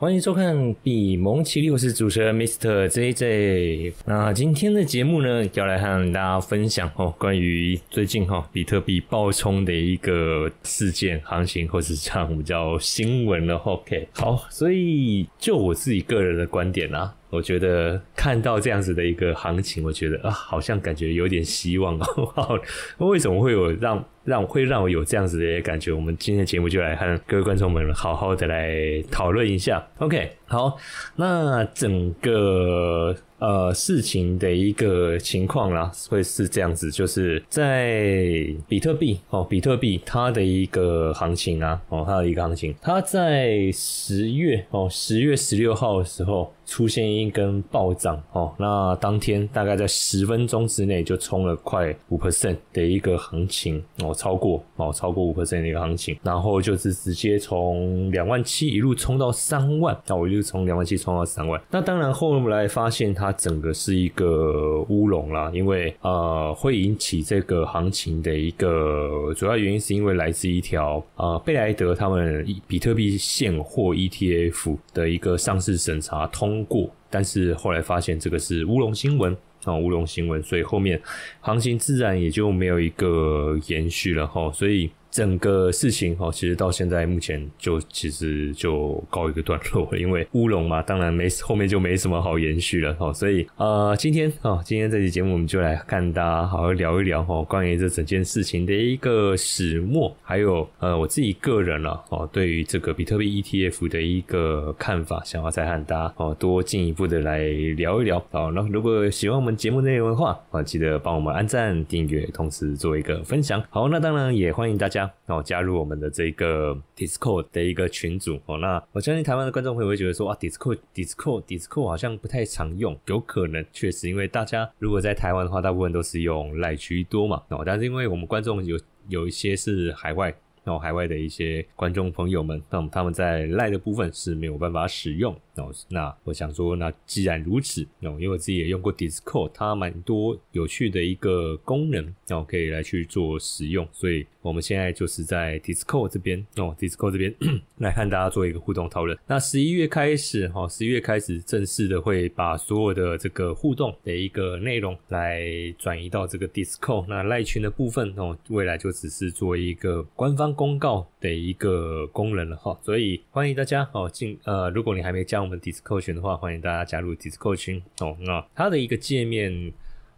欢迎收看比蒙奇力，我是主持人 Mr. JJ。那今天的节目呢，要来和大家分享哦，关于最近哈比特币爆冲的一个事件、行情，或是这样我们叫新闻了。OK，好，所以就我自己个人的观点啊。我觉得看到这样子的一个行情，我觉得啊，好像感觉有点希望哦。为什么会有让让会让我有这样子的感觉？我们今天的节目就来和各位观众们好好的来讨论一下。OK，好，那整个。呃，事情的一个情况啦，会是这样子，就是在比特币哦，比特币它的一个行情啊，哦，它的一个行情，它在十月哦，十月十六号的时候出现一根暴涨哦，那当天大概在十分钟之内就冲了快五 percent 的一个行情哦，超过哦，超过五 percent 的一个行情，然后就是直接从两万七一路冲到三万，那我就从两万七冲到三万，那当然后来发现它。它整个是一个乌龙啦，因为呃会引起这个行情的一个主要原因，是因为来自一条呃贝莱德他们比特币现货 ETF 的一个上市审查通过，但是后来发现这个是乌龙新闻啊乌龙新闻，所以后面行情自然也就没有一个延续了哈，所以。整个事情哈，其实到现在目前就其实就告一个段落了，因为乌龙嘛，当然没 后面就没什么好延续了哈。所以呃，今天啊，今天这期节目我们就来看大家好好聊一聊哈，关于这整件事情的一个始末，还有呃我自己个人了哦，对于这个比特币 ETF 的一个看法，想要再和大家哦多进一步的来聊一聊。好，那如果喜欢我们节目内容的话啊，记得帮我们按赞、订阅，同时做一个分享。好，那当然也欢迎大家。哦，加入我们的这个 Discord 的一个群组哦。那我相信台湾的观众朋友会觉得说啊，Discord，Discord，Discord 好像不太常用，有可能确实，因为大家如果在台湾的话，大部分都是用赖居多嘛。哦，但是因为我们观众有有一些是海外。哦，海外的一些观众朋友们，那么他们在赖的部分是没有办法使用。哦，那我想说，那既然如此，哦，因为我自己也用过 Discord，它蛮多有趣的一个功能，哦，可以来去做使用。所以我们现在就是在 Discord 这边，哦，Discord 这边 来看大家做一个互动讨论。那十一月开始，哈，十一月开始正式的会把所有的这个互动的一个内容来转移到这个 Discord。那赖群的部分，哦，未来就只是做一个官方。公告的一个功能了哈，所以欢迎大家哦进呃，如果你还没加我们 Discord 群的话，欢迎大家加入 Discord 群哦。那它的一个界面，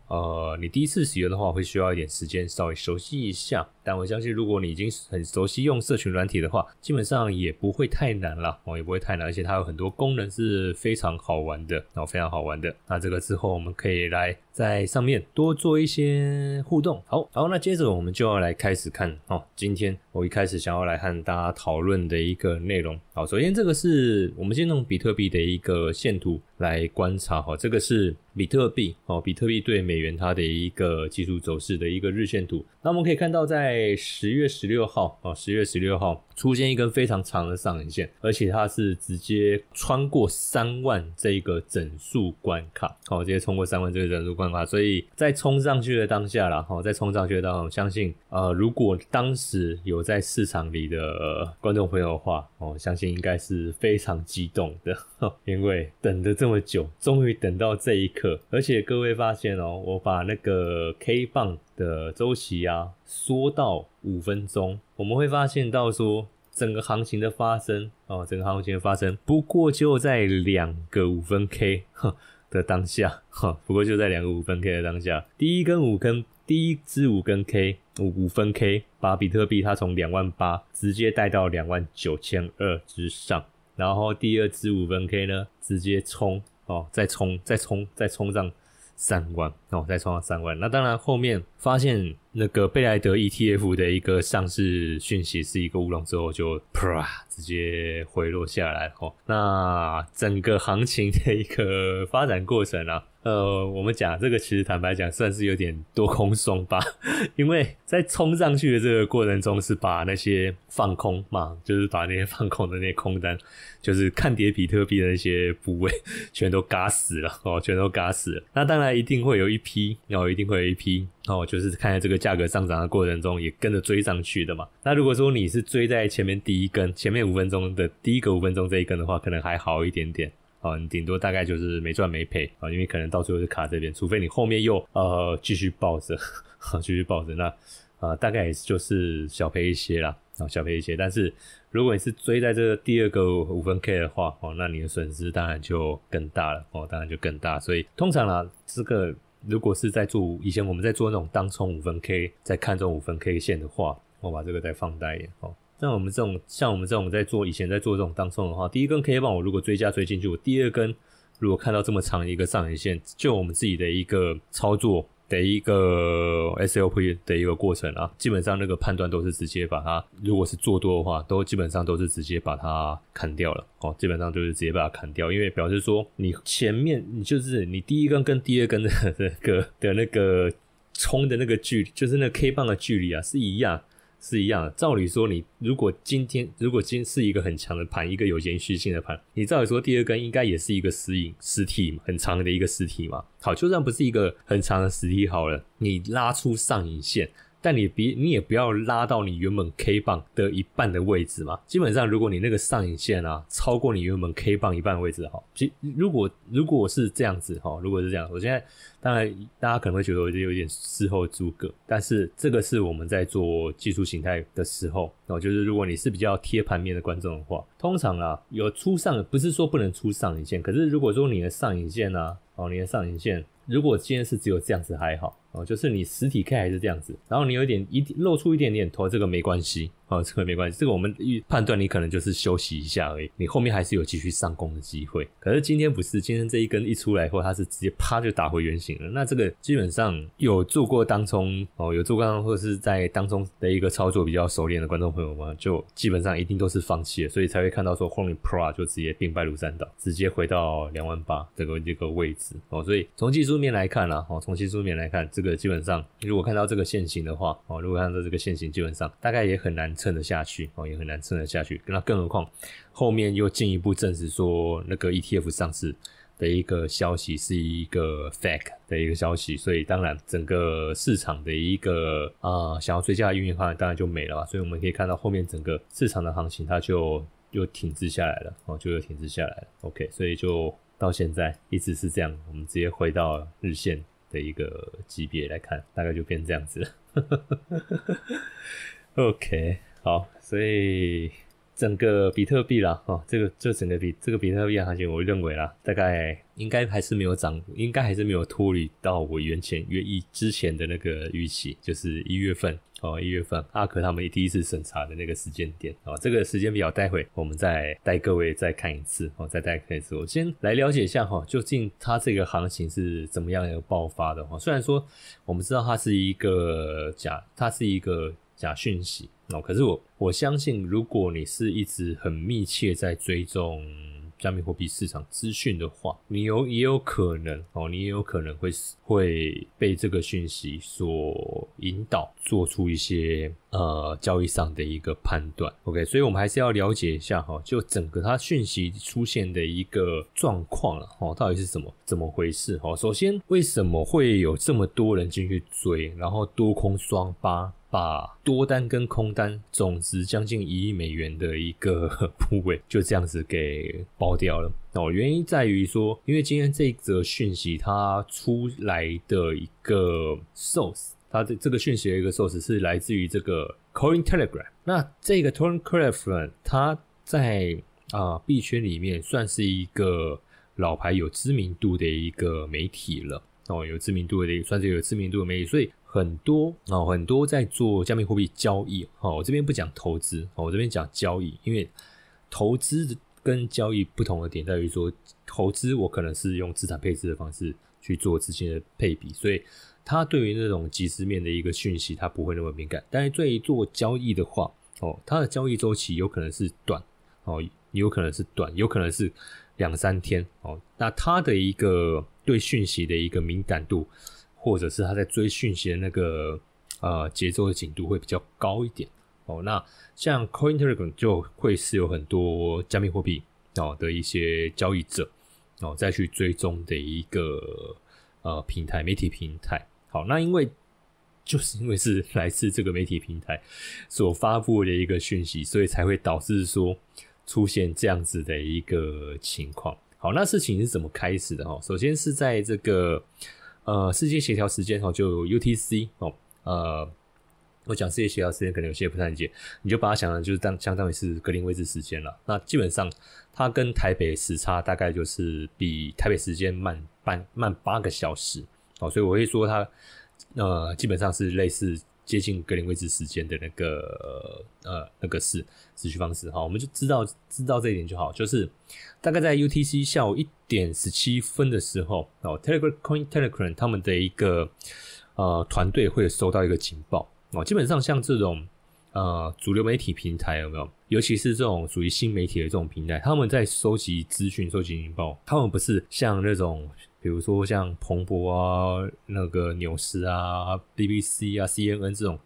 呃，你第一次使用的话，会需要一点时间稍微熟悉一下。但我相信，如果你已经很熟悉用社群软体的话，基本上也不会太难了哦，也不会太难。而且它有很多功能是非常好玩的哦，非常好玩的。那这个之后我们可以来在上面多做一些互动。好，好，那接着我们就要来开始看哦。今天我一开始想要来和大家讨论的一个内容。好，首先这个是我们先用比特币的一个线图来观察哈，这个是比特币哦，比特币对美元它的一个技术走势的一个日线图。那我们可以看到在十月十六号啊，十月十六号出现一根非常长的上影线，而且它是直接穿过三万这一个整数关卡，好，直接冲过三万这个整数关卡，所以在冲上去的当下了，哈，在冲上去的当下，我相信呃，如果当时有在市场里的观众朋友的话，哦，相信应该是非常激动的，因为等了这么久，终于等到这一刻，而且各位发现哦，我把那个 K 棒。的周期啊，缩到五分钟，我们会发现到说，整个行情的发生哦，整个行情的发生，不过就在两个五分 K 的当下，哈，不过就在两个五分 K 的当下，第一根五根，第一支五根 K 五五分 K，把比特币它从两万八直接带到两万九千二之上，然后第二支五分 K 呢，直接冲哦，再冲，再冲，再冲上。三万哦，再冲到三万。那当然，后面发现那个贝莱德 ETF 的一个上市讯息是一个乌龙之后，就啪直接回落下来哦。那整个行情的一个发展过程啊，呃，我们讲这个其实坦白讲算是有点多空双八，因为在冲上去的这个过程中是把那些放空嘛，就是把那些放空的那些空单，就是看跌比特币的那些部位全都嘎死了哦，全都嘎死了。那当然一定会有一批，然后一定会有一批哦，就是看在这个价格上涨的过程中也跟着追上去的嘛。那如果说你是追在前面第一根，前面五分钟的第一个五分钟这一根的话，可能还好一点点。啊，你顶多大概就是没赚没赔啊，因为可能到最后是卡这边，除非你后面又呃继续抱着，继续抱着，那啊大概也就是小赔一些啦，啊小赔一些。但是如果你是追在这个第二个五分 K 的话，哦，那你的损失当然就更大了，哦，当然就更大。所以通常啦，这个如果是在做以前我们在做那种当冲五分 K，在看中五分 K 线的话，我把这个再放大一点，哦。像我们这种，像我们这种在做以前在做这种当冲的话，第一根 K 棒我如果追加追进去，我第二根如果看到这么长一个上影线，就我们自己的一个操作的一个 SLP 的一个过程啊，基本上那个判断都是直接把它，如果是做多的话，都基本上都是直接把它砍掉了哦，基本上就是直接把它砍掉，因为表示说你前面你就是你第一根跟第二根的 那个的那个冲的那个距离，就是那 K 棒的距离啊是一样。是一样的，照理说，你如果今天如果今是一个很强的盘，一个有延续性的盘，你照理说第二根应该也是一个实影实体很长的一个实体嘛。好，就算不是一个很长的实体好了，你拉出上影线。但你别，你也不要拉到你原本 K 棒的一半的位置嘛。基本上，如果你那个上影线啊超过你原本 K 棒一半的位置，哈，其如果如果是这样子，哈，如果是这样，我现在当然大家可能会觉得我有点事后诸葛，但是这个是我们在做技术形态的时候，哦，就是如果你是比较贴盘面的观众的话，通常啊有出上，不是说不能出上影线，可是如果说你的上影线呢，哦，你的上影线。如果今天是只有这样子还好哦，就是你实体 K 还是这样子，然后你有一点一露出一点点头，这个没关系。哦，这个没关系，这个我们预判断你可能就是休息一下而已，你后面还是有继续上攻的机会。可是今天不是，今天这一根一出来以后，它是直接啪就打回原形了。那这个基本上有做过当冲哦，有做过或者是在当中的一个操作比较熟练的观众朋友们，就基本上一定都是放弃了，所以才会看到说后面 Pro 就直接兵败如山倒，直接回到两万八这个这个位置哦。所以从技术面来看啦，哦，从技术面来看，这这个基本上如果看到这个线型的话，哦，如果看到这个线型，基本上大概也很难。撑得下去哦，也很难撑得下去。那更何况后面又进一步证实说，那个 ETF 上市的一个消息是一个 fake 的一个消息，所以当然整个市场的一个啊想要追加的运营方案当然就没了。所以我们可以看到后面整个市场的行情它就又停滞下来了哦，就又停滞下来了。OK，所以就到现在一直是这样。我们直接回到日线的一个级别来看，大概就变这样子了。OK。好，所以整个比特币啦，哦，这个这整个比这个比特币行情，我认为啦，大概应该还是没有涨，应该还是没有脱离到我原前约一之前的那个预期，就是一月份哦，一月份阿克他们第一次审查的那个时间点哦，这个时间表待会我们再带各位再看一次哦，再带看一次，我先来了解一下哈，究竟它这个行情是怎么样一个爆发的哈？虽然说我们知道它是一个假，它是一个假讯息。哦，可是我我相信，如果你是一直很密切在追踪加密货币市场资讯的话，你有也有可能哦，你也有可能会会被这个讯息所引导，做出一些呃交易上的一个判断。OK，所以我们还是要了解一下哈，就整个它讯息出现的一个状况了哦，到底是怎么怎么回事哦？首先，为什么会有这么多人进去追，然后多空双八？把多单跟空单总值将近一亿美元的一个 部位就这样子给包掉了哦，原因在于说，因为今天这则讯息它出来的一个 source，它的这个讯息的一个 source 是来自于这个 Coin Telegram。那这个 Coin Telegram 它在啊币圈里面算是一个老牌有知名度的一个媒体了哦，有知名度的算是有知名度的媒体，所以。很多哦，很多在做加密货币交易哦。我这边不讲投资哦，我这边讲交易，因为投资跟交易不同的点在于说，投资我可能是用资产配置的方式去做资金的配比，所以它对于那种即时面的一个讯息，它不会那么敏感。但是对于做交易的话哦，它的交易周期有可能是短哦，有可能是短，有可能是两三天哦。那它的一个对讯息的一个敏感度，或者是他在追讯息的那个呃节奏的紧度会比较高一点哦。那像 Cointelegraph 就会是有很多加密货币哦的一些交易者哦再去追踪的一个呃平台媒体平台。好，那因为就是因为是来自这个媒体平台所发布的一个讯息，所以才会导致说出现这样子的一个情况。好，那事情是怎么开始的哈？首先是在这个呃世界协调时间哦，就 UTC 哦，呃，我讲世界协调时间可能有些不太理解，你就把它想成就是当相当于是格林威治时间了。那基本上它跟台北时差大概就是比台北时间慢半慢八个小时哦，所以我会说它。呃，基本上是类似接近格林威治时间的那个呃那个是持续方式哈，我们就知道知道这一点就好。就是大概在 UTC 下午一点十七分的时候哦，Telegram Coin Telegram 他们的一个呃团队会收到一个警报哦。基本上像这种呃主流媒体平台有没有？尤其是这种属于新媒体的这种平台，他们在收集资讯、收集情报，他们不是像那种。比如说像彭博啊、那个纽斯啊、BBC 啊、CNN 这种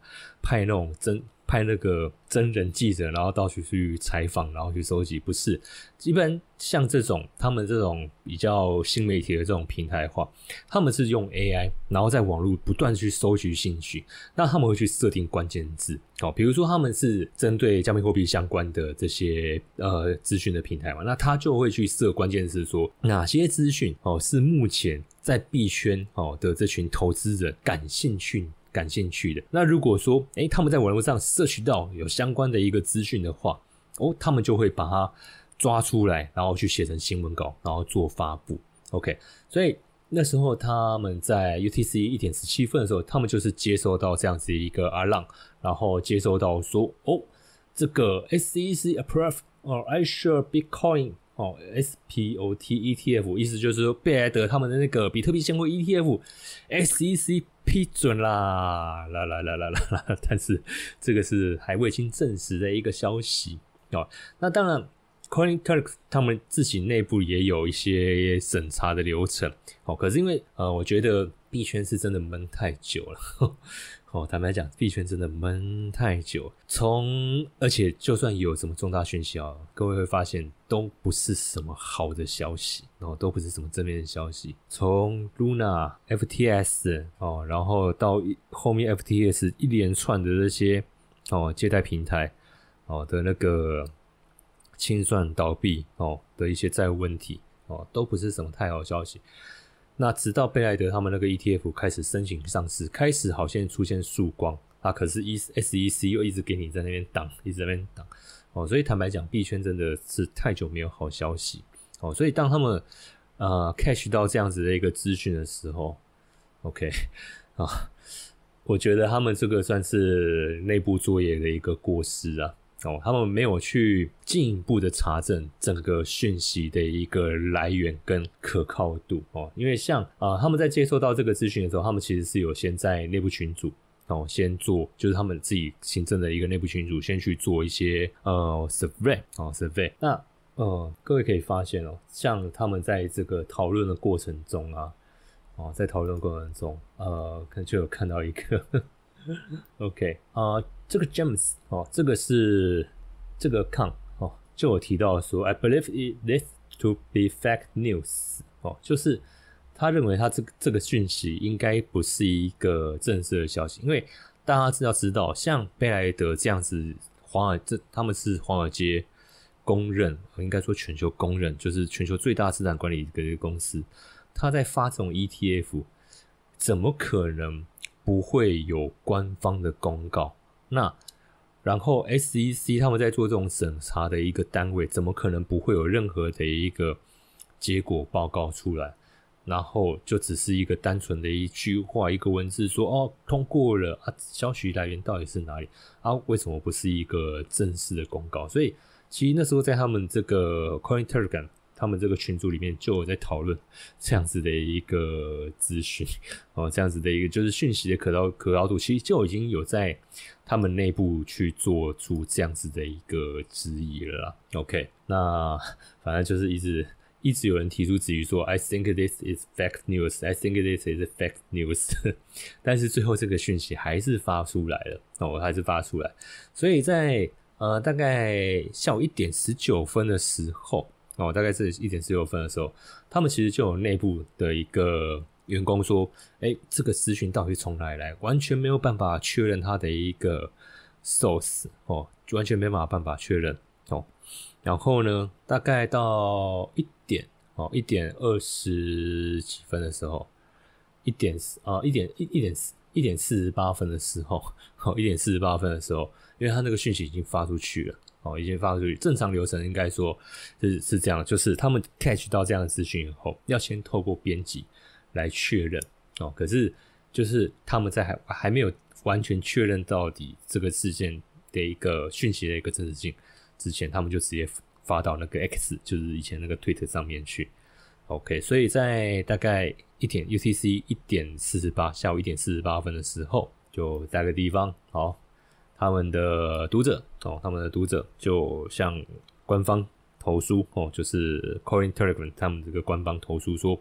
派那种真派那个真人记者，然后到处去采访，然后去收集，不是？基本像这种他们这种比较新媒体的这种平台化，他们是用 AI，然后在网络不断去搜集信息，那他们会去设定关键字，哦，比如说他们是针对加密货币相关的这些呃资讯的平台嘛，那他就会去设关键字，说哪些资讯哦是目前在币圈哦的这群投资人感兴趣。感兴趣的那如果说，诶他们在网络上摄取到有相关的一个资讯的话，哦，他们就会把它抓出来，然后去写成新闻稿，然后做发布。OK，所以那时候他们在 UTC 一点十七分的时候，他们就是接收到这样子一个阿浪，然后接收到说，哦，这个 SEC approve 哦，I share Bitcoin 哦，SPOT ETF，意思就是说贝莱德他们的那个比特币现货 ETF，SEC。批准啦，啦啦啦啦啦啦！但是这个是还未经证实的一个消息哦。那当然，CoinTurk 他们自己内部也有一些审查的流程哦。可是因为呃，我觉得币圈是真的闷太久了。哦，坦白讲，币圈真的闷太久。从而且就算有什么重大讯息啊，各位会发现都不是什么好的消息，然后都不是什么正面的消息。从 Luna、FTS 哦，然后到后面 FTS 一连串的这些哦，借贷平台哦的那个清算倒闭哦的一些债务问题哦，都不是什么太好消息。那直到贝莱德他们那个 ETF 开始申请上市，开始好像出现曙光。啊，可是 E SEC 又一直给你在那边挡，一直在那边挡。哦，所以坦白讲，币圈真的是太久没有好消息。哦，所以当他们呃 catch 到这样子的一个资讯的时候，OK 啊，我觉得他们这个算是内部作业的一个过失啊。哦，他们没有去进一步的查证整个讯息的一个来源跟可靠度哦，因为像啊，他们在接收到这个资讯的时候，他们其实是有先在内部群组哦，先做就是他们自己行政的一个内部群组，先去做一些呃 survey 哦 survey。那呃，各位可以发现哦，像他们在这个讨论的过程中啊，哦，在讨论过程中，呃，可能就有看到一个。OK 啊，这个 James 哦，这个是这个康哦，就有提到说，I believe it this to be fake news 哦，就是他认为他这个这个讯息应该不是一个正式的消息，因为大家知道知道，像贝莱德这样子，华尔这他们是华尔街公认，应该说全球公认，就是全球最大资产管理的一个公司，他在发这种 ETF，怎么可能？不会有官方的公告，那然后 SEC 他们在做这种审查的一个单位，怎么可能不会有任何的一个结果报告出来？然后就只是一个单纯的一句话、一个文字说哦通过了啊，消息来源到底是哪里啊？为什么不是一个正式的公告？所以其实那时候在他们这个 Coin Telegram 他们这个群组里面就有在讨论这样子的一个资讯 哦，这样子的一个就是讯息的可到可靠度，其实就已经有在他们内部去做出这样子的一个质疑了。OK，那 反正就是一直一直有人提出质疑说，I think this is fake news. I think this is fake news. 但是最后这个讯息还是发出来了哦，还是发出来，所以在呃大概下午一点十九分的时候。哦，大概是一点十六分的时候，他们其实就有内部的一个员工说：“哎，这个资讯到底从哪里来？完全没有办法确认他的一个 source 哦，完全没办法办法确认哦。然后呢，大概到一点哦，一点二十几分的时候，一点啊，一点一一点一点四十八分的时候，哦，一点四十八分的时候，因为他那个讯息已经发出去了。”哦，已经发出去。正常流程应该说是是这样，就是他们 catch 到这样的资讯以后，要先透过编辑来确认。哦，可是就是他们在还还没有完全确认到底这个事件的一个讯息的一个真实性之前，他们就直接发到那个 X，就是以前那个 Twitter 上面去。OK，所以在大概一点 UTC 一点四十八，下午一点四十八分的时候，就在个地方好。他们的读者哦，他们的读者就向官方投诉哦，就是 Coin Telegram 他们这个官方投诉说，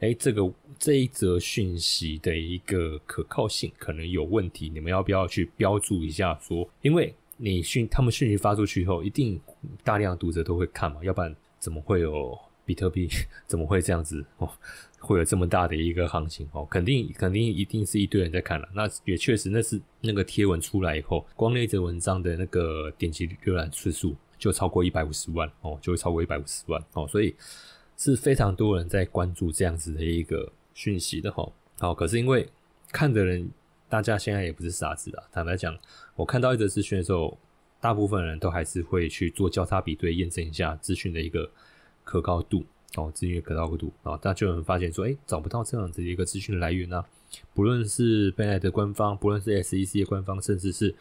哎，这个这一则讯息的一个可靠性可能有问题，你们要不要去标注一下？说，因为你讯他们讯息发出去以后，一定大量读者都会看嘛，要不然怎么会有比特币？怎么会这样子哦？会有这么大的一个行情哦，肯定肯定一定是一堆人在看了。那也确实，那是那个贴文出来以后，光那则文章的那个点击浏览次数就超过一百五十万哦，就会超过一百五十万哦，所以是非常多人在关注这样子的一个讯息的哈。好，可是因为看的人，大家现在也不是傻子啊。坦白讲，我看到一则资讯的时候，大部分人都还是会去做交叉比对，验证一下资讯的一个可靠度。哦，资讯可靠度啊，大家就能发现说，哎，找不到这样子的一个资讯来源啊。不论是贝莱的官方，不论是 SEC 的官方，甚至是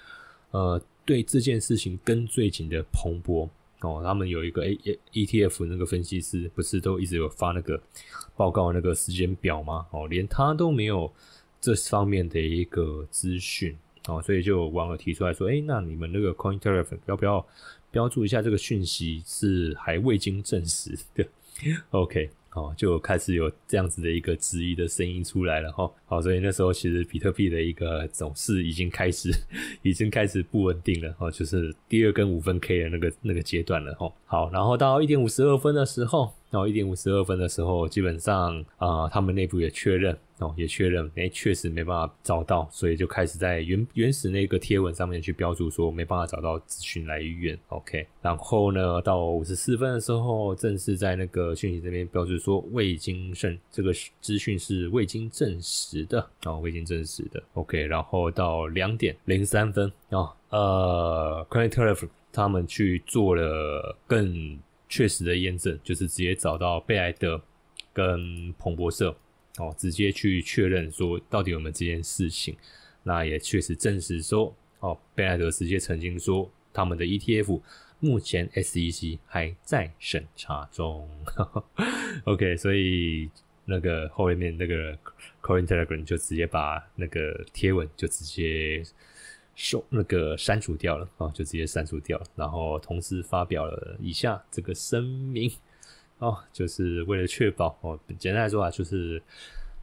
呃对这件事情跟最紧的彭博哦，他们有一个 A ETF 那个分析师，不是都一直有发那个报告那个时间表吗？哦，连他都没有这方面的一个资讯哦，所以就网友提出来说，哎，那你们那个 Coin t e r a p h 要不要标注一下这个讯息是还未经证实的 okay. 好，就开始有这样子的一个质疑的声音出来了哈。好，所以那时候其实比特币的一个走势已经开始，已经开始不稳定了哈，就是第二根五分 K 的那个那个阶段了哈。好，然后到一点五十二分的时候。到一点五十二分的时候，基本上啊，他们内部也确认哦，也确认，哎，确实没办法找到，所以就开始在原原始那个贴文上面去标注说没办法找到资讯来源。OK，然后呢，到五十四分的时候，正式在那个讯息这边标注说未经证，这个资讯是未经证实的哦，未经证实的。OK，然后到两点零三分啊，呃 c r e d i t Telef 他们去做了更。确实的验证就是直接找到贝莱德跟彭博社哦，直接去确认说到底有没有这件事情。那也确实证实说哦，贝莱德直接曾经说他们的 ETF 目前 SEC 还在审查中。OK，所以那个后面那个 Coin Telegram 就直接把那个贴文就直接。收那个删除掉了啊，就直接删除掉了。然后同时发表了以下这个声明哦，就是为了确保哦，简单来说啊，就是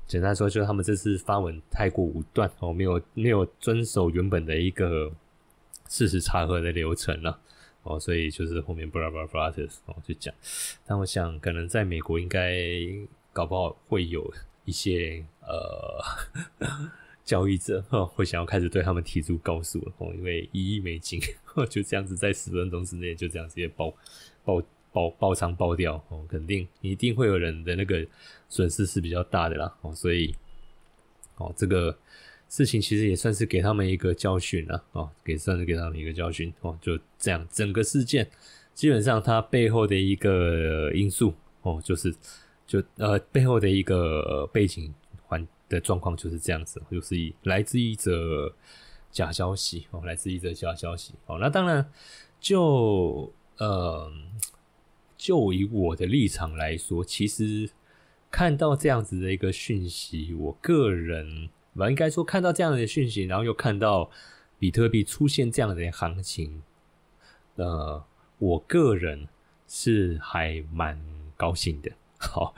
简单来说，就是他们这次发文太过武断哦，没有没有遵守原本的一个事实查核的流程了哦，所以就是后面布拉布拉布拉特哦就讲，但我想可能在美国应该搞不好会有一些呃。交易者哦，会想要开始对他们提出告诉哦，因为一亿美金就这样子在十分钟之内就这样直接爆爆爆爆仓爆掉哦，肯定一定会有人的那个损失是比较大的啦哦，所以哦这个事情其实也算是给他们一个教训了哦，给算是给他们一个教训哦，就这样整个事件基本上它背后的一个因素哦，就是就呃背后的一个背景环。的状况就是这样子，就是以来自一则假消息哦，来自一则假消息哦。那当然，就呃，就以我的立场来说，其实看到这样子的一个讯息，我个人，应该说看到这样的讯息，然后又看到比特币出现这样的行情，呃，我个人是还蛮高兴的。好，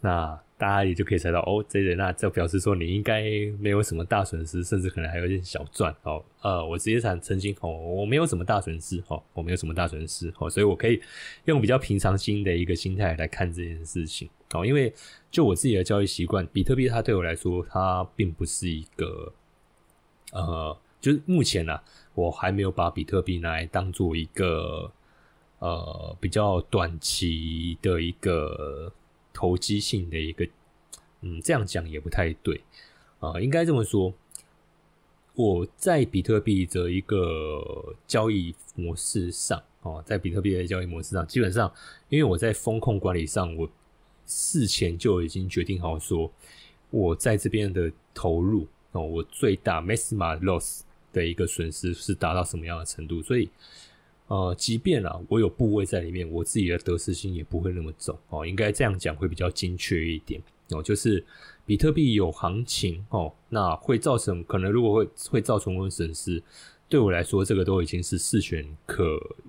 那。大家也就可以猜到哦，这人那这表示说你应该没有什么大损失，甚至可能还有点小赚哦。呃，我直接想澄清哦，我没有什么大损失哦，我没有什么大损失哦，所以我可以用比较平常心的一个心态来看这件事情哦。因为就我自己的交易习惯，比特币它对我来说，它并不是一个呃，就是目前呢，我还没有把比特币拿来当做一个呃比较短期的一个。投机性的一个，嗯，这样讲也不太对啊，应该这么说。我在比特币的一个交易模式上，哦，在比特币的交易模式上，基本上，因为我在风控管理上，我事前就已经决定好说，我在这边的投入哦，我最大 maximum loss 的一个损失是达到什么样的程度，所以。呃，即便啊，我有部位在里面，我自己的得失心也不会那么重哦。应该这样讲会比较精确一点哦。就是比特币有行情哦，那会造成可能如果会会造成我损失，对我来说这个都已经是事前可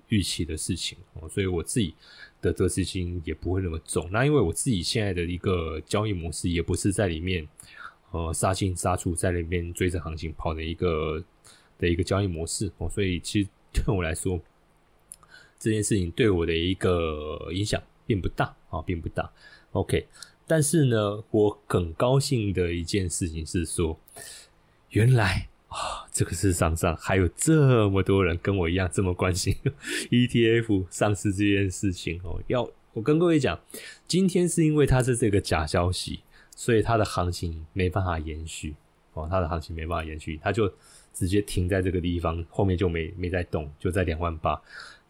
预期的事情哦。所以我自己的得失心也不会那么重。那因为我自己现在的一个交易模式也不是在里面呃杀进杀出，在里面追着行情跑的一个的一个交易模式哦，所以其实对我来说。这件事情对我的一个影响并不大啊，并不大。OK，但是呢，我很高兴的一件事情是说，原来啊，这个世上上还有这么多人跟我一样这么关心 ETF 上市这件事情哦。要我跟各位讲，今天是因为它是这个假消息，所以它的行情没办法延续哦，它的行情没办法延续，它就直接停在这个地方，后面就没没再动，就在两万八。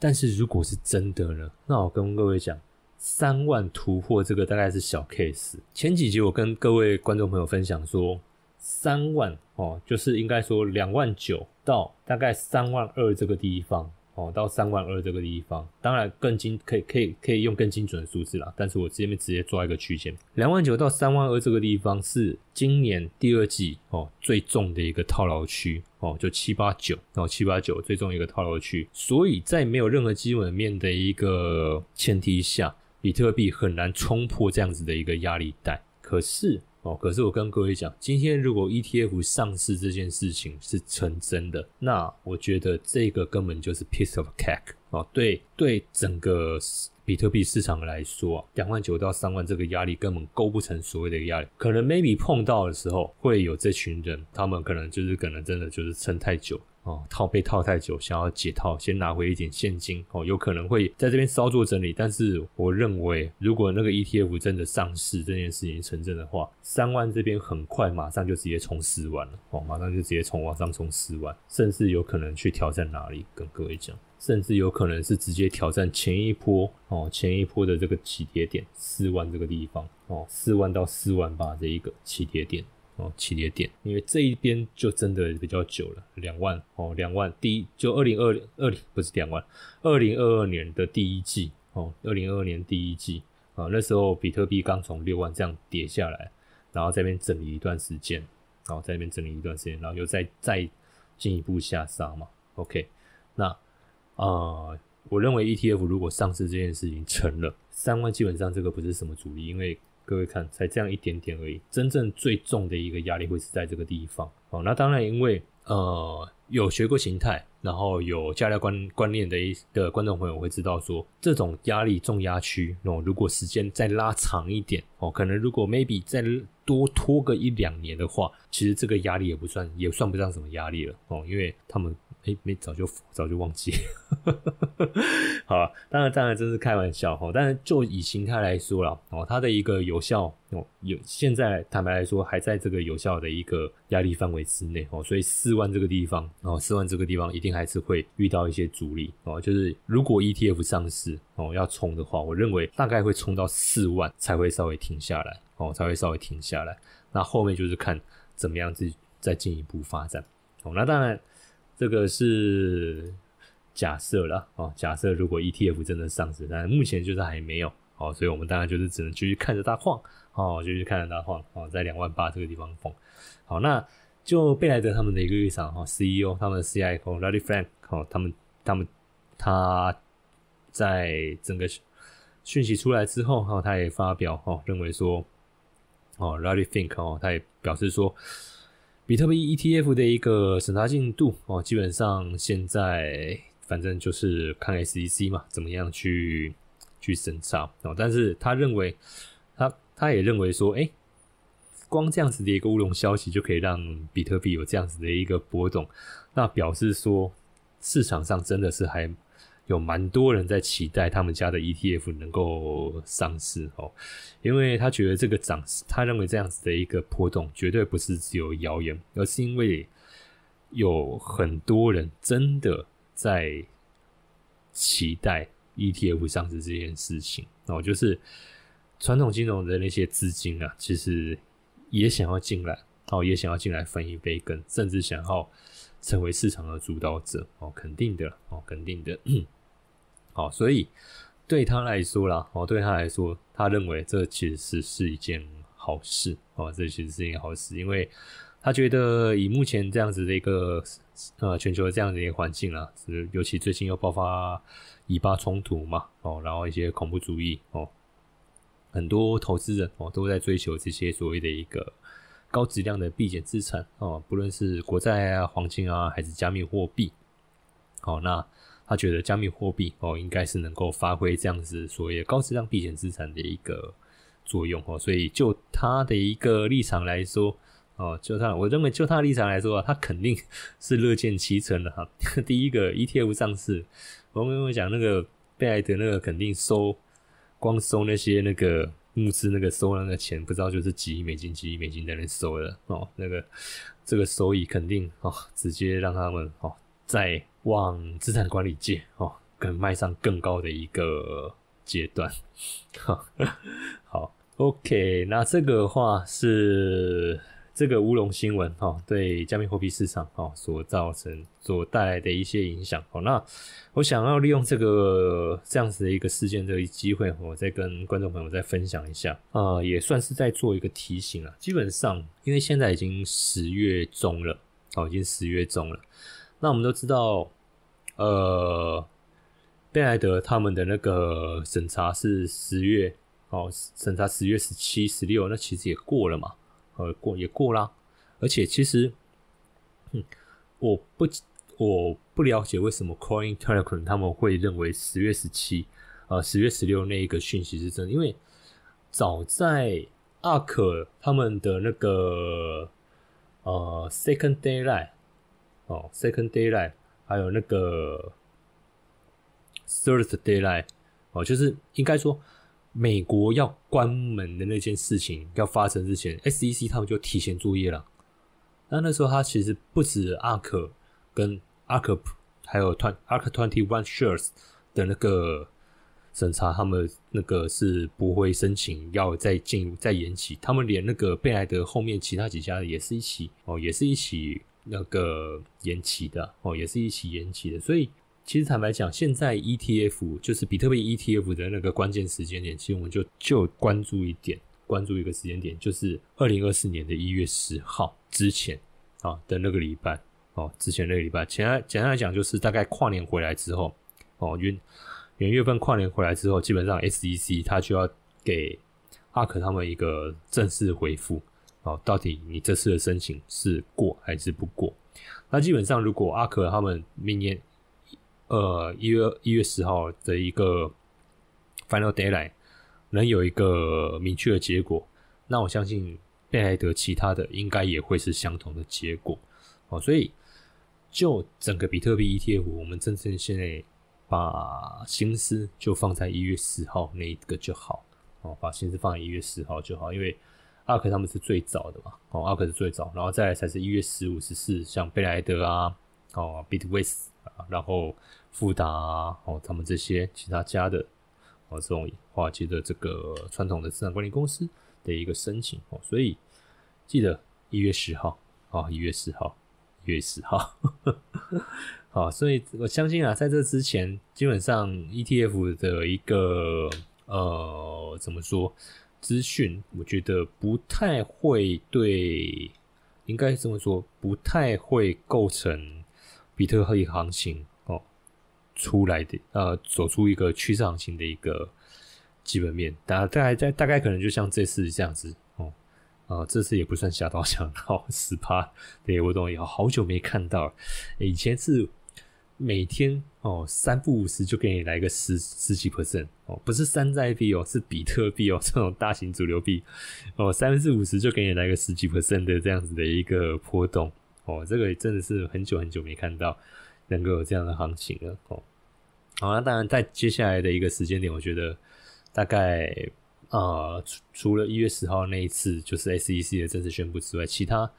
但是如果是真的呢？那我跟各位讲，三万突破这个大概是小 case。前几集我跟各位观众朋友分享说，三万哦，就是应该说两万九到大概三万二这个地方。哦，到三万二这个地方，当然更精，可以可以可以用更精准的数字啦。但是我这边直接抓一个区间，两万九到三万二这个地方是今年第二季哦最重的一个套牢区哦，就七八九哦七八九最重一个套牢区。所以在没有任何基本面的一个前提下，比特币很难冲破这样子的一个压力带。可是。哦，可是我跟各位讲，今天如果 ETF 上市这件事情是成真的，那我觉得这个根本就是 piece of cake 哦。对对，整个比特币市场来说，两万九到三万这个压力根本构不成所谓的压力。可能 maybe 碰到的时候，会有这群人，他们可能就是可能真的就是撑太久。哦，套被套太久，想要解套，先拿回一点现金哦，有可能会在这边稍作整理。但是我认为，如果那个 ETF 真的上市这件事情成真的话，三万这边很快马上就直接冲四万了哦，马上就直接冲往上冲四万，甚至有可能去挑战哪里？跟各位讲，甚至有可能是直接挑战前一波哦，前一波的这个起跌点四万这个地方哦，四万到四万八这一个起跌点。哦，起跌点，因为这一边就真的比较久了，两万哦，两万，第一就二零二二零不是两万，二零二二年的第一季哦，二零二二年第一季啊，那时候比特币刚从六万这样跌下来，然后在那边整理一段时间，然后在那边整理一段时间，然后又再再进一步下杀嘛，OK，那啊，我认为 ETF 如果上市这件事情成了，三万基本上这个不是什么主力，因为。各位看，才这样一点点而已。真正最重的一个压力会是在这个地方哦。那当然，因为呃有学过形态，然后有价料观观念的一的观众朋友会知道说，这种压力重压区哦，如果时间再拉长一点哦，可能如果 maybe 再多拖个一两年的话，其实这个压力也不算也算不上什么压力了哦，因为他们。哎，没早就早就忘记了，好了，当然当然这是开玩笑哈，但是就以形态来说了哦，它的一个有效哦有现在坦白来说还在这个有效的一个压力范围之内哦，所以四万这个地方哦，四万这个地方一定还是会遇到一些阻力哦，就是如果 ETF 上市哦要冲的话，我认为大概会冲到四万才会稍微停下来哦，才会稍微停下来，那后面就是看怎么样子再进一步发展哦，那当然。这个是假设了哦，假设如果 ETF 真的上市，但目前就是还没有哦，所以我们当然就是只能继续看着它晃哦，继续看着它晃哦，在两万八这个地方晃。好，那就贝莱德他们的一个立场哈，CEO 他们的 CIO Larry Frank 哦，他们他们他在整个讯息出来之后哈，他也发表哦，认为说哦，Larry Fink 哦，他也表示说。比特币 ETF 的一个审查进度哦，基本上现在反正就是看 SEC 嘛，怎么样去去审查哦。但是他认为，他他也认为说，哎，光这样子的一个乌龙消息就可以让比特币有这样子的一个波动，那表示说市场上真的是还。有蛮多人在期待他们家的 ETF 能够上市哦，因为他觉得这个涨，他认为这样子的一个波动绝对不是只有谣言，而是因为有很多人真的在期待 ETF 上市这件事情哦，就是传统金融的那些资金啊，其实也想要进来哦，也想要进来分一杯羹，甚至想要。成为市场的主导者哦，肯定的哦，肯定的。好，所以对他来说啦，哦，对他来说，他认为这其实是是一件好事哦，这其实是一件好事，因为他觉得以目前这样子的一个呃全球这样的一个环境啊，是尤其最近又爆发以巴冲突嘛，哦，然后一些恐怖主义哦，很多投资人哦都在追求这些所谓的一个。高质量的避险资产哦，不论是国债啊、黄金啊，还是加密货币，好，那他觉得加密货币哦，应该是能够发挥这样子所谓高质量避险资产的一个作用哦，所以就他的一个立场来说哦，就他我认为就他的立场来说啊，他肯定是乐见其成的哈。第一个 ETF 上市，我们讲那个贝莱德那个肯定收，光收那些那个。募资那个收那个钱，不知道就是几亿美金、几亿美金在那收的哦。那个这个收益肯定哦，直接让他们哦，再往资产管理界哦，更迈上更高的一个阶段。好，OK，那这个话是。这个乌龙新闻哈，对加密货币市场哈所造成、所带来的一些影响哦。那我想要利用这个这样子的一个事件的机会，我再跟观众朋友再分享一下啊，也算是在做一个提醒啊。基本上，因为现在已经十月中了，哦，已经十月中了。那我们都知道，呃，贝莱德他们的那个审查是十月哦，审查十月十七、十六，那其实也过了嘛。呃，过也过啦，而且其实，嗯，我不我不了解为什么 Coin Telegram 他们会认为十月十七，呃，十月十六那一个讯息是真的，因为早在 Ark 他们的那个呃 Second Daylight 哦，Second Daylight 还有那个 Third Daylight 哦，就是应该说。美国要关门的那件事情要发生之前，SEC 他们就提前作业了。那那时候他其实不止 ARK 跟 ARK 还有 Twenty ARK Twenty One Shares 的那个审查，他们那个是不会申请要再进再延期。他们连那个贝莱德后面其他几家也是一起哦，也是一起那个延期的哦，也是一起延期的，所以。其实坦白讲，现在 ETF 就是比特币 ETF 的那个关键时间点，其实我们就就关注一点，关注一个时间点，就是二零二四年的一月十号之前啊的那个礼拜哦，之前那个礼拜，简单简单来讲，就是大概跨年回来之后哦，元元月份跨年回来之后，基本上 SEC 它就要给阿克他们一个正式回复哦，到底你这次的申请是过还是不过？那基本上如果阿克他们明年呃，一月一月十号的一个 final d a y l i g h t 能有一个明确的结果，那我相信贝莱德其他的应该也会是相同的结果哦。所以就整个比特币 ETF，我们真正现在把心思就放在一月十号那一个就好哦，把心思放在一月十号就好，因为阿克他们是最早的嘛哦，阿克是最早，然后再来才是一月十五、十四，像贝莱德啊哦，Bitwise。啊，然后富达哦，他们这些其他家的哦，这种华尔街的这个传统的资产管理公司的一个申请哦，所以记得一月十号啊，一月十号，一月十号。好，所以我相信啊，在这之前，基本上 ETF 的一个呃，怎么说资讯，我觉得不太会对，应该这么说，不太会构成比特币行情出来的呃，走出一个趋势行情的一个基本面。大概在大概可能就像这次这样子哦，啊，这次也不算下刀想到 十趴对，我懂，也好久没看到，以前是。每天哦，三不五十就给你来个十十几 percent 哦，不是山寨币哦，是比特币哦，这种大型主流币哦，三四五十就给你来个十几 percent 的这样子的一个波动哦，这个真的是很久很久没看到能够有这样的行情了哦。好，那当然在接下来的一个时间点，我觉得大概啊，除除了一月十号那一次就是 SEC 的正式宣布之外，其他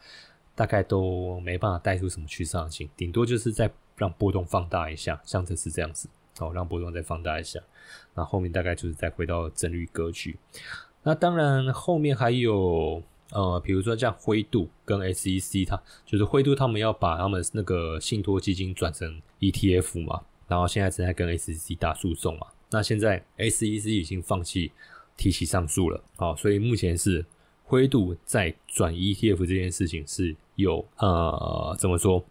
大概都没办法带出什么趋势行情，顶多就是在。让波动放大一下，像这次这样子，哦，让波动再放大一下，那后面大概就是再回到整率格局。那当然后面还有呃，比如说像灰度跟 SEC，它就是灰度他们要把他们那个信托基金转成 ETF 嘛，然后现在正在跟 SEC 打诉讼嘛。那现在 SEC 已经放弃提起上诉了，好，所以目前是灰度在转 ETF 这件事情是有呃，怎么说？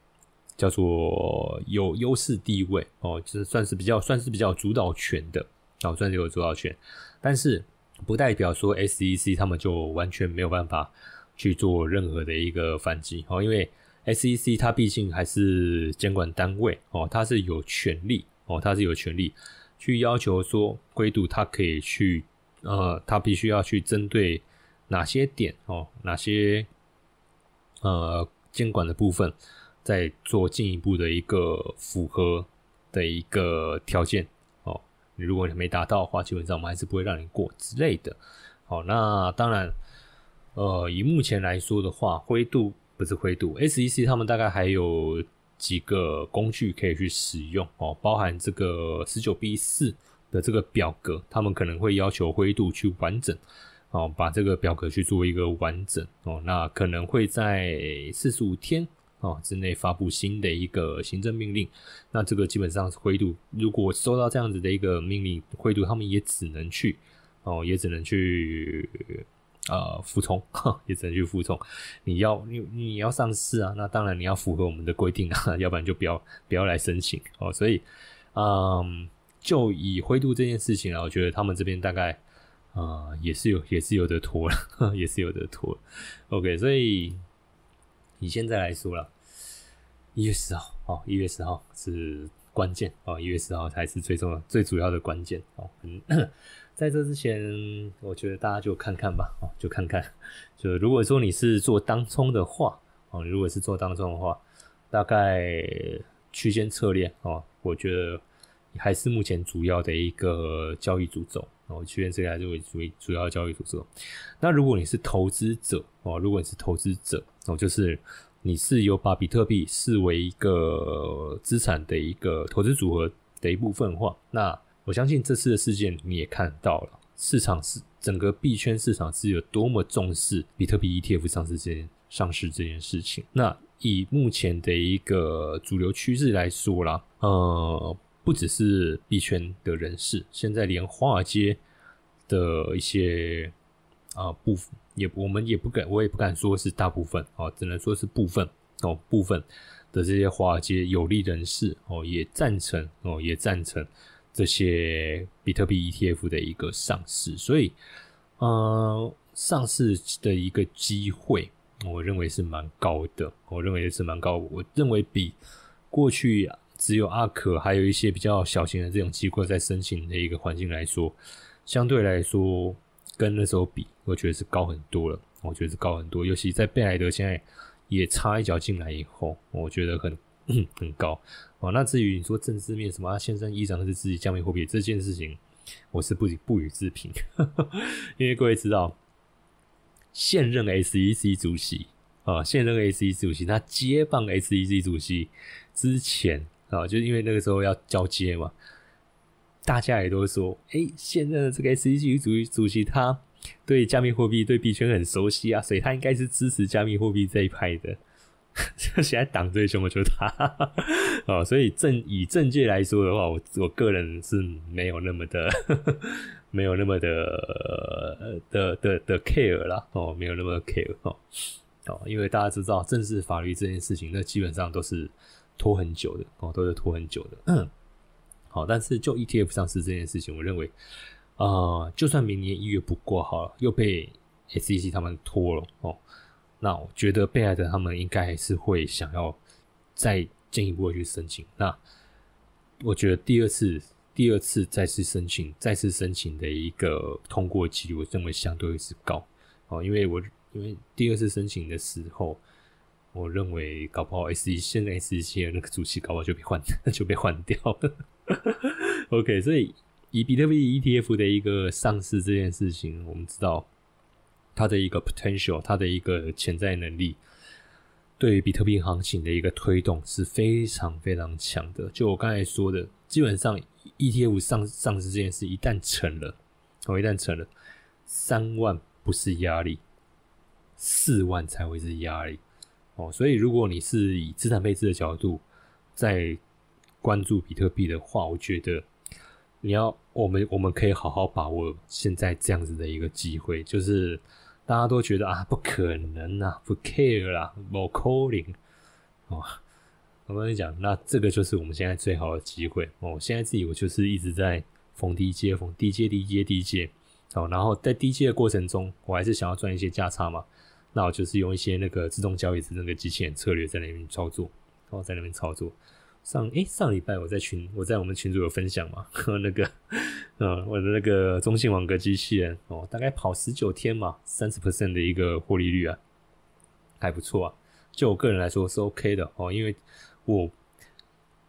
叫做有优势地位哦，就是算是比较算是比较主导权的哦，算是有主导权，但是不代表说 SEC 他们就完全没有办法去做任何的一个反击哦，因为 SEC 它毕竟还是监管单位哦，它是有权利哦，它是有权利去要求说灰度它可以去呃，它必须要去针对哪些点哦，哪些呃监管的部分。再做进一步的一个符合的一个条件，你如果你没达到的话，基本上我们还是不会让你过之类的。好，那当然，呃，以目前来说的话，灰度不是灰度，SEC 他们大概还有几个工具可以去使用哦，包含这个十九 B 四的这个表格，他们可能会要求灰度去完整哦，把这个表格去做一个完整哦，那可能会在四十五天。哦，之内发布新的一个行政命令，那这个基本上是灰度。如果收到这样子的一个命令，灰度他们也只能去，哦，也只能去，呃，服从，也只能去服从。你要你你要上市啊，那当然你要符合我们的规定啊，要不然就不要不要来申请哦。所以，嗯，就以灰度这件事情啊，我觉得他们这边大概啊也是有也是有的拖了，也是有的拖。OK，所以。你现在来说了，一月十号哦，一月十号是关键哦，一月十号才是最重要、最主要的关键哦。嗯，在这之前，我觉得大家就看看吧哦，就看看。就如果说你是做当冲的话哦，如果是做当冲的话，大概区间策略哦，我觉得还是目前主要的一个交易主轴哦，区间策略还是为主主要交易主轴。那如果你是投资者哦，如果你是投资者。哦，就是你是有把比特币视为一个资产的一个投资组合的一部分话，那我相信这次的事件你也看到了，市场是整个币圈市场是有多么重视比特币 ETF 上市这件上市这件事情。那以目前的一个主流趋势来说啦，呃，不只是币圈的人士，现在连华尔街的一些啊部分。也我们也不敢，我也不敢说是大部分哦，只能说是部分哦，部分的这些华尔街有利人士哦，也赞成哦，也赞成这些比特币 ETF 的一个上市，所以呃，上市的一个机会，我认为是蛮高的，我认为是蛮高，我认为比过去只有阿可还有一些比较小型的这种机构在申请的一个环境来说，相对来说。跟那时候比，我觉得是高很多了。我觉得是高很多，尤其在贝莱德现在也插一脚进来以后，我觉得很 很高。哦，那至于你说政治面什么，现在议长是自己加密货币这件事情，我是不不予置评。因为各位知道，现任 SEC 主席啊，现任 SEC 主席他接棒 SEC 主席之前啊，就因为那个时候要交接嘛。大家也都说，哎，现任的这个 SEC 主主席他对加密货币、对币圈很熟悉啊，所以他应该是支持加密货币这一派的。现在党最凶的就是他 哦，所以政以政界来说的话，我我个人是没有那么的 没有那么的的的的 care 啦哦，没有那么 care 哦哦，因为大家知道正式法律这件事情，那基本上都是拖很久的哦，都是拖很久的。嗯好，但是就 ETF 上市这件事情，我认为啊，就算明年一月不过好了，又被 SEC 他们拖了哦。那我觉得贝莱德他们应该还是会想要再进一步的去申请。那我觉得第二次、第二次再次申请、再次申请的一个通过几率，我认为相对会是高哦。因为我因为第二次申请的时候，我认为搞不好 S E 现在 S E 的那个主席搞不好就被换 就被换掉了。OK，所以以比特币 ETF 的一个上市这件事情，我们知道。它的一个 potential，它的一个潜在能力，对于比特币行情的一个推动是非常非常强的。就我刚才说的，基本上 ETF 上上市这件事一旦成了，哦，一旦成了，三万不是压力，四万才会是压力。哦，所以如果你是以资产配置的角度在关注比特币的话，我觉得你要我们我们可以好好把握现在这样子的一个机会，就是。大家都觉得啊，不可能啊，不 care 啦，某 calling 哦，我跟你讲，那这个就是我们现在最好的机会哦。现在自己我就是一直在逢低接，逢低接，低接，低接哦。然后在低接的过程中，我还是想要赚一些价差嘛。那我就是用一些那个自动交易的那个机器人策略在那边操作，然后在那边操作。上诶，上礼拜我在群，我在我们群组有分享嘛，和 那个，嗯，我的那个中信网格机器人哦，大概跑十九天嘛，三十 percent 的一个获利率啊，还不错啊。就我个人来说是 OK 的哦，因为我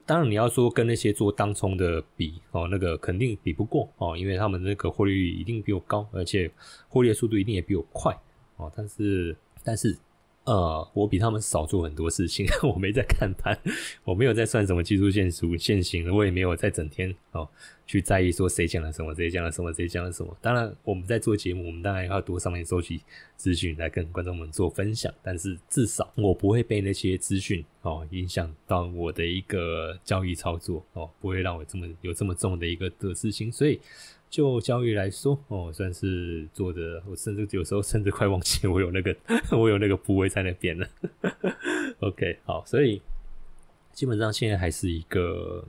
当然你要说跟那些做当冲的比哦，那个肯定比不过哦，因为他们那个获利率一定比我高，而且获利的速度一定也比我快哦。但是，但是。呃，我比他们少做很多事情，我没在看盘，我没有在算什么技术线图、线型，我也没有在整天哦去在意说谁讲了什么，谁讲了什么，谁讲了什么。当然，我们在做节目，我们当然要多上面收集资讯来跟观众们做分享。但是至少我不会被那些资讯哦影响到我的一个交易操作哦，不会让我这么有这么重的一个得失心，所以。就交易来说，哦，算是做的，我甚至有时候甚至快忘记我有那个我有那个部位在那边了。OK，好，所以基本上现在还是一个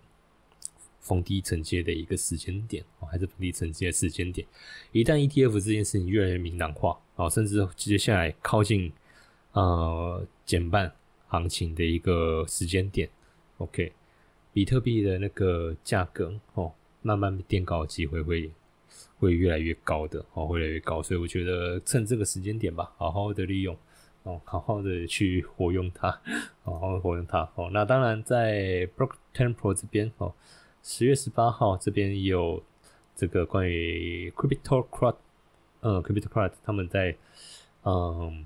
逢低承接的一个时间点，哦，还是逢低承接的时间点。一旦 ETF 这件事情越来越明朗化，哦，甚至接下来靠近呃减半行情的一个时间点，OK，比特币的那个价格，哦。慢慢垫高的机会会会越来越高的哦，越来越高，所以我觉得趁这个时间点吧，好好的利用哦，好好的去活用它，好好活用它哦。那当然在 Brock Temple 这边哦，十月十八号这边有这个关于 Crypto Crowd，嗯，Crypto Crowd 他们在嗯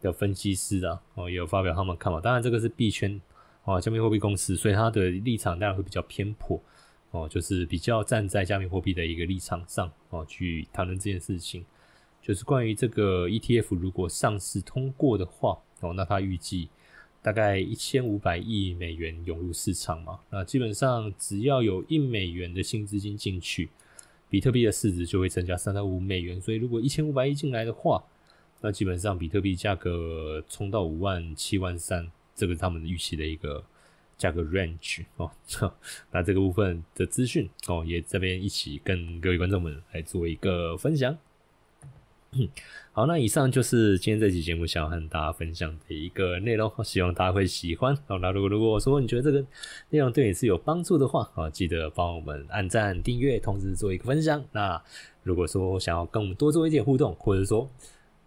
的分析师啊哦，也有发表他们看法。当然这个是币圈哦，加密货币公司，所以他的立场当然会比较偏颇。哦，就是比较站在加密货币的一个立场上哦，去谈论这件事情，就是关于这个 ETF 如果上市通过的话哦，那他预计大概一千五百亿美元涌入市场嘛，那基本上只要有一美元的新资金进去，比特币的市值就会增加三到五美元，所以如果一千五百亿进来的话，那基本上比特币价格冲到五万七万三，这个是他们的预期的一个。加个 range 哦，那这个部分的资讯哦，也这边一起跟各位观众们来做一个分享。好，那以上就是今天这期节目想要和大家分享的一个内容，希望大家会喜欢。好，那如果如果说你觉得这个内容对你是有帮助的话，啊，记得帮我们按赞、订阅，同时做一个分享。那如果说想要跟我们多做一点互动，或者说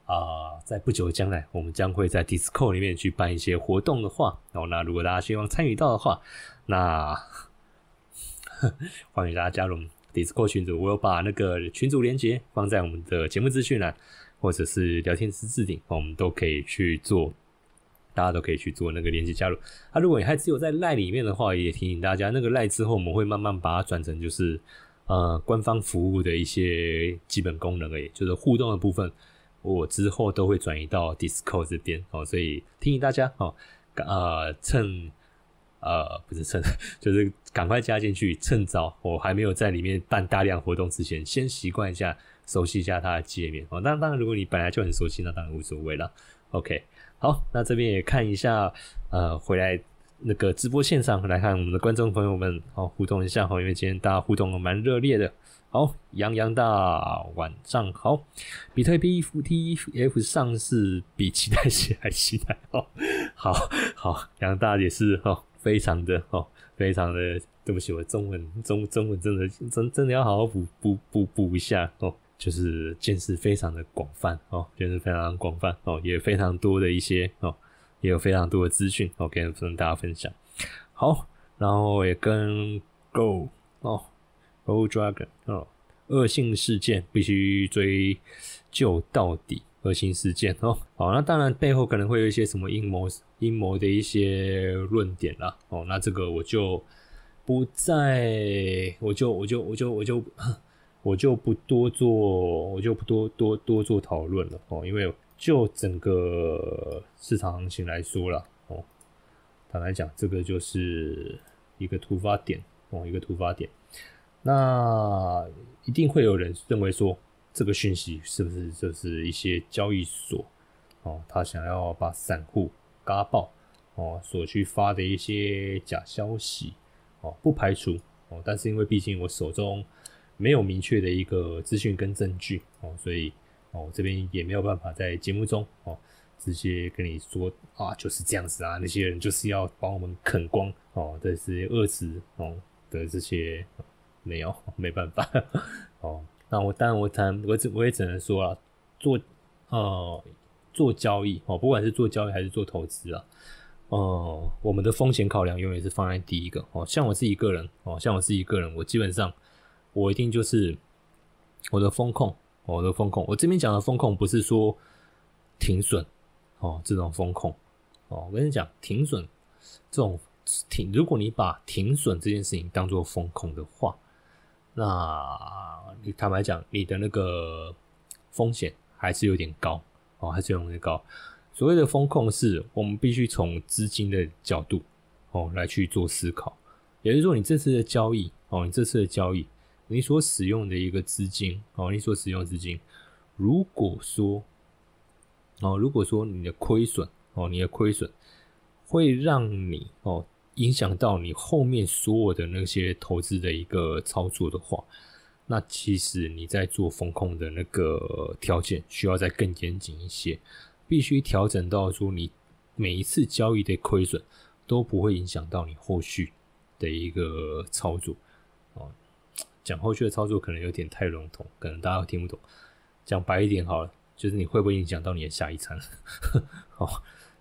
啊，在不久的将来，我们将会在 Discord 里面去办一些活动的话，哦，那如果大家希望参与到的话，那 欢迎大家加入 Discord 群组。我有把那个群组连接放在我们的节目资讯栏，或者是聊天室置顶，我们都可以去做，大家都可以去做那个连接加入。啊，如果你还只有在赖里面的话，也提醒大家，那个赖之后我们会慢慢把它转成就是呃官方服务的一些基本功能而已，就是互动的部分。我之后都会转移到 Discord 这边哦，所以提醒大家哦，呃趁呃不是趁，就是赶快加进去，趁早我还没有在里面办大量活动之前，先习惯一下，熟悉一下它的界面哦。当然，当然，如果你本来就很熟悉，那当然无所谓了。OK，好，那这边也看一下，呃，回来那个直播线上来看我们的观众朋友们，好互动一下哈，因为今天大家互动蛮热烈的。好，杨洋大晚上好，比特币 ETF 上市比期待些还期待哦，好好，杨大也是哦，非常的哦，非常的对不起，我中文中中文真的真真的要好好补补补补一下哦，就是见识非常的广泛哦，见识非常广泛哦，也非常多的一些哦，也有非常多的资讯哦，跟跟大家分享。好，然后也跟 Go 哦。Old Dragon 哦，恶性事件必须追究到底。恶性事件哦，好，那当然背后可能会有一些什么阴谋、阴谋的一些论点啦。哦，那这个我就不再，我就我就我就我就我就不多做，我就不多多多做讨论了哦。因为就整个市场行情来说了哦，坦白讲，这个就是一个突发点哦，一个突发点。那一定会有人认为说，这个讯息是不是就是一些交易所哦，他想要把散户嘎爆哦，所去发的一些假消息哦，不排除哦，但是因为毕竟我手中没有明确的一个资讯跟证据哦，所以哦这边也没有办法在节目中哦直接跟你说啊就是这样子啊，那些人就是要把我们啃光哦，这些恶词哦的这些。没有，没办法。哦，那我当然我谈，我只我也只能说啊，做呃做交易哦，不管是做交易还是做投资啊，哦，我们的风险考量永远是放在第一个哦。像我自己个人哦，像我自己个人，我基本上我一定就是我的风控，我的风控。我这边讲的风控不是说停损哦，这种风控哦，我跟你讲，停损这种停，如果你把停损这件事情当做风控的话。那你坦白讲，你的那个风险还是有点高哦，还是有点高。所谓的风控是，我们必须从资金的角度哦来去做思考。也就是说，你这次的交易哦，你这次的交易，你所使用的一个资金哦，你所使用资金，如果说哦，如果说你的亏损哦，你的亏损会让你哦。影响到你后面所有的那些投资的一个操作的话，那其实你在做风控的那个条件需要再更严谨一些，必须调整到说你每一次交易的亏损都不会影响到你后续的一个操作。哦，讲后续的操作可能有点太笼统，可能大家听不懂。讲白一点好了，就是你会不会影响到你的下一餐？哦，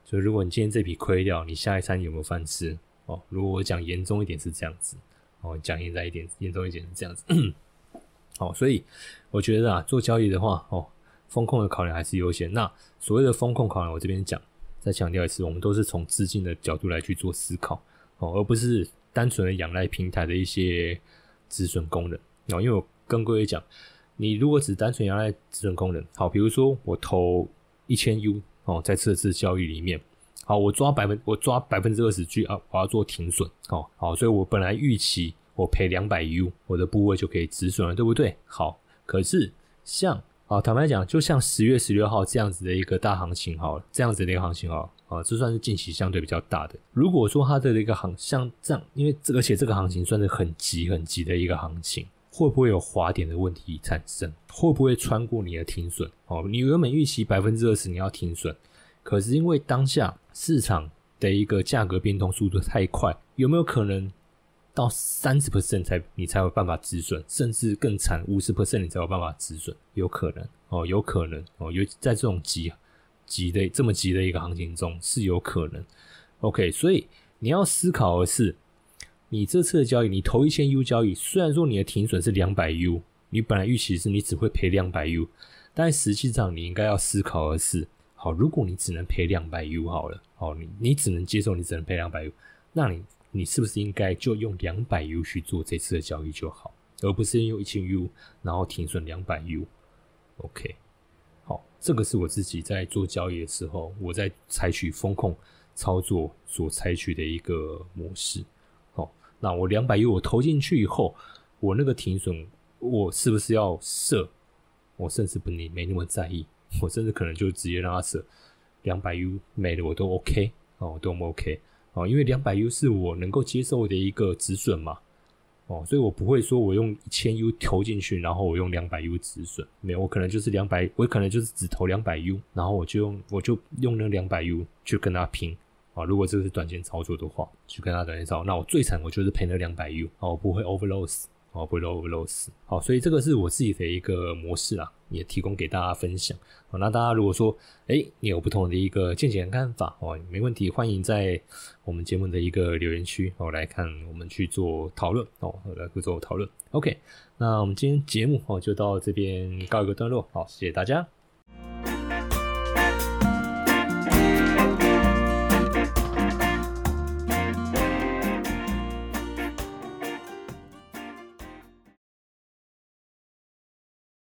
就如果你今天这笔亏掉，你下一餐有没有饭吃？哦，如果我讲严重一点是这样子，哦，讲严在一点，严重一点是这样子。好，所以我觉得啊，做交易的话，哦，风控的考量还是优先。那所谓的风控考量，我这边讲，再强调一次，我们都是从资金的角度来去做思考，哦，而不是单纯的仰赖平台的一些止损功能。哦，因为我跟各位讲，你如果只单纯仰赖止损功能，好，比如说我投一千 U，哦，在这次交易里面。好，我抓百分，我抓百分之二十 G 啊，我要做停损。哦，好，所以我本来预期我赔两百 U，我的部位就可以止损了，对不对？好，可是像啊，坦白讲，就像十月十六号这样子的一个大行情，好，这样子的一个行情，好啊，这算是近期相对比较大的。如果说它的一个行像这样，因为这而且这个行情算是很急很急的一个行情，会不会有滑点的问题产生？会不会穿过你的停损？哦，你原本预期百分之二十你要停损。可是因为当下市场的一个价格变动速度太快，有没有可能到三十 percent 才你才有办法止损，甚至更惨五十 percent 你才有办法止损？有可能哦，有可能哦，有在这种急急的这么急的一个行情中是有可能。OK，所以你要思考的是，你这次的交易，你投一千 U 交易，虽然说你的停损是两百 U，你本来预期是你只会赔两百 U，但实际上你应该要思考的是。好，如果你只能赔两百 U 好了，好，你你只能接受你只能赔两百 U，那你你是不是应该就用两百 U 去做这次的交易就好，而不是用一千 U 然后停损两百 U？OK，好，这个是我自己在做交易的时候，我在采取风控操作所采取的一个模式。哦，那我两百 U 我投进去以后，我那个停损我是不是要设？我甚至不你没那么在意，我甚至可能就直接让它设两百 U 没了我都 OK 哦，都 OK 哦，因为两百 U 是我能够接受的一个止损嘛。哦，所以我不会说我用一千 U 投进去，然后我用两百 U 止损，没有，我可能就是两百，我可能就是只投两百 U，然后我就用我就用那两百 U 去跟他拼啊。如果这个是短线操作的话，去跟他短线操，那我最惨我就是赔了两百 U，哦，我不会 overloss。哦，不会漏不漏死。好，所以这个是我自己的一个模式啊，也提供给大家分享。好，那大家如果说，哎，你有不同的一个见解看法哦，没问题，欢迎在我们节目的一个留言区哦来看，我们去做讨论哦，来做讨论。OK，那我们今天节目哦就到这边告一个段落，好，谢谢大家。